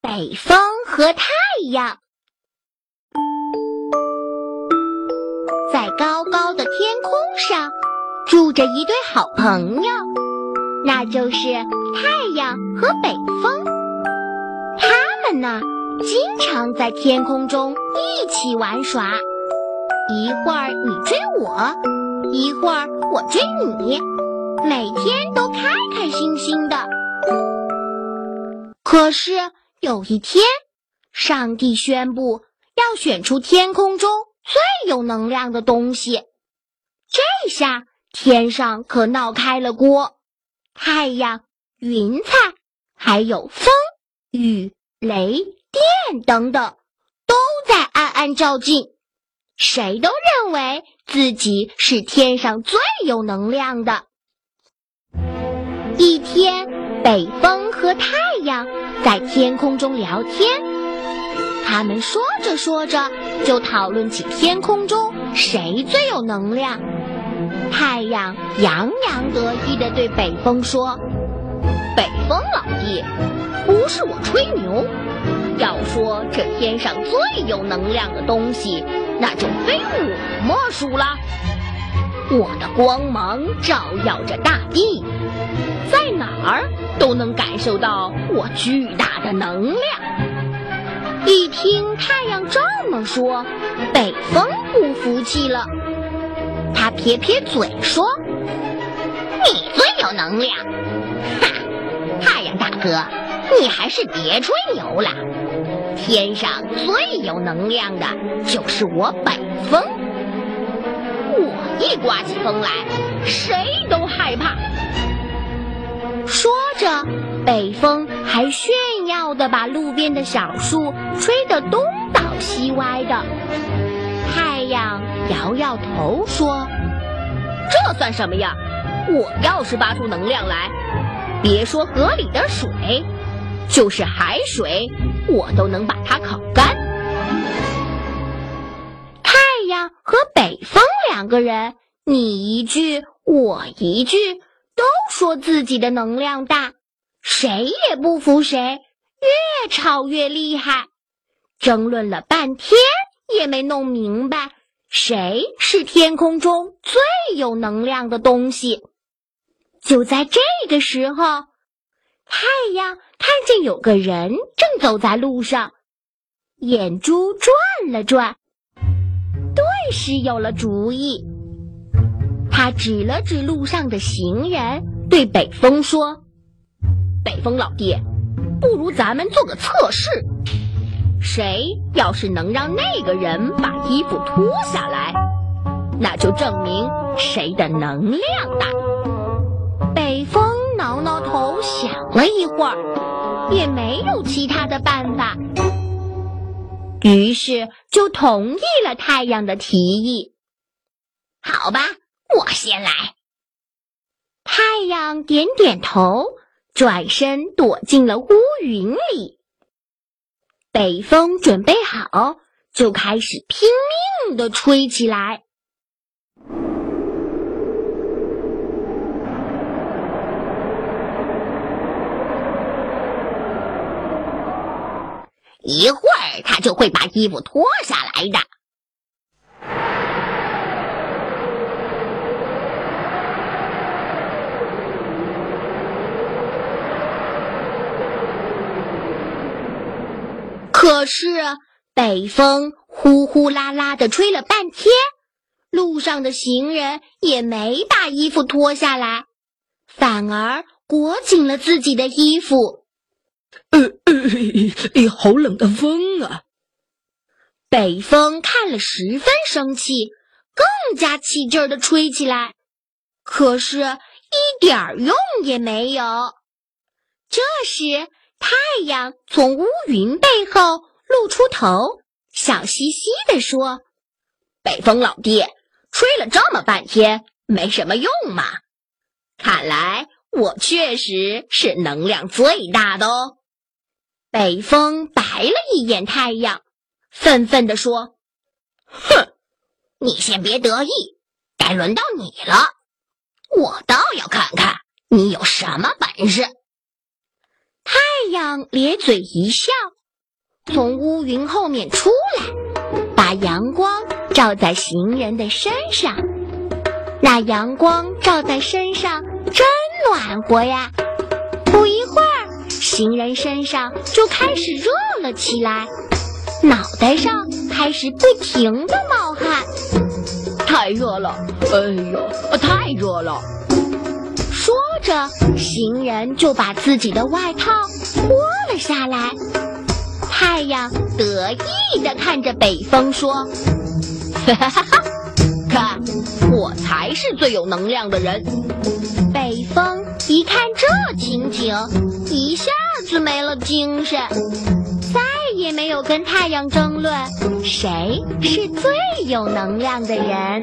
北风和太阳。在高高的天空上，住着一对好朋友，那就是太阳和北风。他们呢，经常在天空中一起玩耍，一会儿你追我，一会儿我追你，每天都开开心心的。可是有一天，上帝宣布要选出天空中最有能量的东西，这下天上可闹开了锅，太阳、云彩，还有风、雨。雷电等等，都在暗暗照进。谁都认为自己是天上最有能量的。一天，北风和太阳在天空中聊天，他们说着说着，就讨论起天空中谁最有能量。太阳洋洋得意地对北风说：“北风老弟。”不是我吹牛，要说这天上最有能量的东西，那就非我莫属了。我的光芒照耀着大地，在哪儿都能感受到我巨大的能量。一听太阳这么说，北风不服气了，他撇撇嘴说：“你最有能量，哈，太阳大哥。”你还是别吹牛了，天上最有能量的就是我北风。我一刮起风来，谁都害怕。说着，北风还炫耀的把路边的小树吹得东倒西歪的。太阳摇摇头说：“这算什么呀？我要是发出能量来，别说河里的水。”就是海水，我都能把它烤干。太阳和北风两个人，你一句我一句，都说自己的能量大，谁也不服谁，越吵越厉害，争论了半天也没弄明白谁是天空中最有能量的东西。就在这个时候。太阳看见有个人正走在路上，眼珠转了转，顿时有了主意。他指了指路上的行人，对北风说：“北风老弟，不如咱们做个测试，谁要是能让那个人把衣服脱下来，那就证明谁的能量大。”北风。挠挠头，想了一会儿，也没有其他的办法，于是就同意了太阳的提议。好吧，我先来。太阳点点头，转身躲进了乌云里。北风准备好，就开始拼命的吹起来。一会儿，他就会把衣服脱下来的。可是，北风呼呼啦啦的吹了半天，路上的行人也没把衣服脱下来，反而裹紧了自己的衣服。呃呃，好冷的风啊！北风看了十分生气，更加起劲儿的吹起来，可是一点用也没有。这时，太阳从乌云背后露出头，笑嘻嘻地说：“北风老弟，吹了这么半天，没什么用嘛？看来我确实是能量最大的哦。”北风白了一眼太阳，愤愤地说：“哼，你先别得意，该轮到你了。我倒要看看你有什么本事。”太阳咧嘴一笑，从乌云后面出来，把阳光照在行人的身上。那阳光照在身上真暖和呀！不一会儿，行人身上就开始热了起来，脑袋上开始不停的冒汗。太热了！哎呦，太热了！说着，行人就把自己的外套脱了下来。太阳得意地看着北风说：“哈哈哈哈，看，我才是最有能量的人。”北风一看这情景，一下子没了精神，再也没有跟太阳争论谁是最有能量的人。